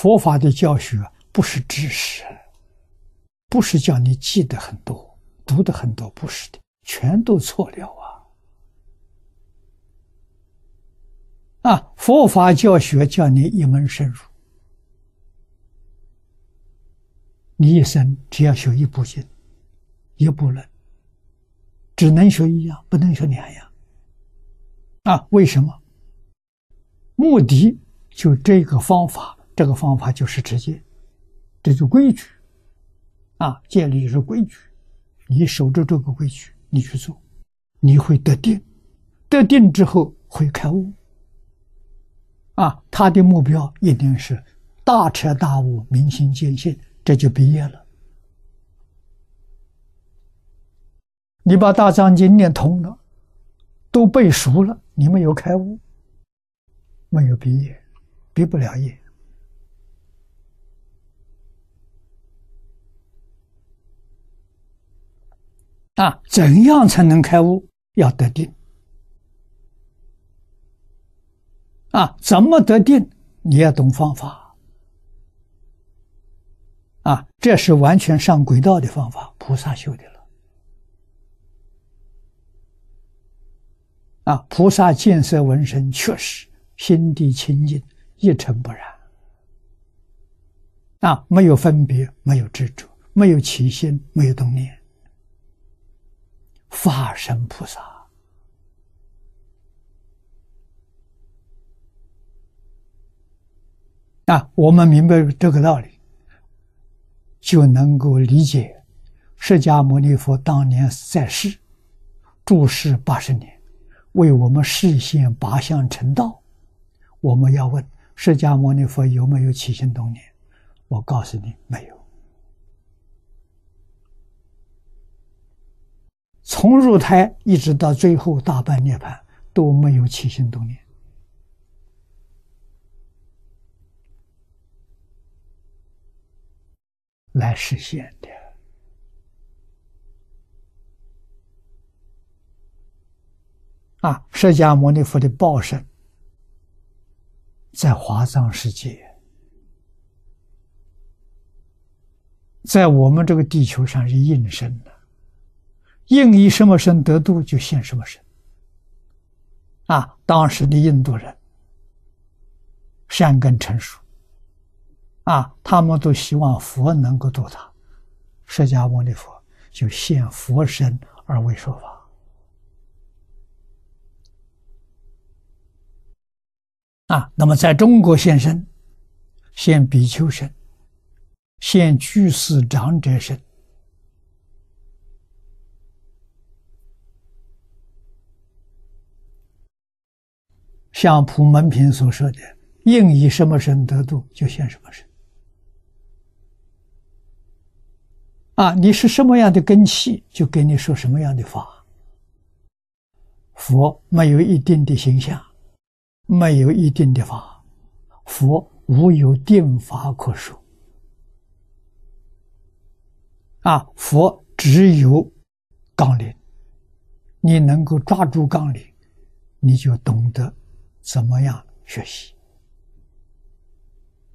佛法的教学不是知识，不是叫你记得很多、读的很多，不是的，全都错了啊！啊，佛法教学叫你一门深入，你一生只要学一部经，一部论，只能学一样，不能学两样。啊，为什么？目的就这个方法。这个方法就是直接，这就规矩，啊，戒律就是规矩，你守着这个规矩，你去做，你会得定，得定之后会开悟，啊，他的目标一定是大彻大悟、明心见性，这就毕业了。你把大藏经念通了，都背熟了，你没有开悟，没有毕业，毕不了业。啊，怎样才能开悟？要得定。啊，怎么得定？你要懂方法。啊，这是完全上轨道的方法，菩萨修的了。啊，菩萨见色闻声，确实心地清净，一尘不染。啊，没有分别，没有执着，没有起心，没有动念。法身菩萨啊，我们明白这个道理，就能够理解释迦牟尼佛当年在世住世八十年，为我们实现八相成道。我们要问释迦牟尼佛有没有起心动念？我告诉你，没有。从入胎一直到最后大半涅槃都没有起心动念来实现的啊！释迦牟尼佛的报身在华藏世界，在我们这个地球上是应身。应以什么身得度，就现什么身。啊，当时的印度人善根成熟，啊，他们都希望佛能够度他，释迦牟尼佛就现佛身而为说法。啊，那么在中国现身，现比丘身，现居士长者身。像普门品所说的，应以什么身得度，就现什么身。啊，你是什么样的根器，就给你说什么样的法。佛没有一定的形象，没有一定的法，佛无有定法可说。啊，佛只有纲领，你能够抓住纲领，你就懂得。怎么样学习？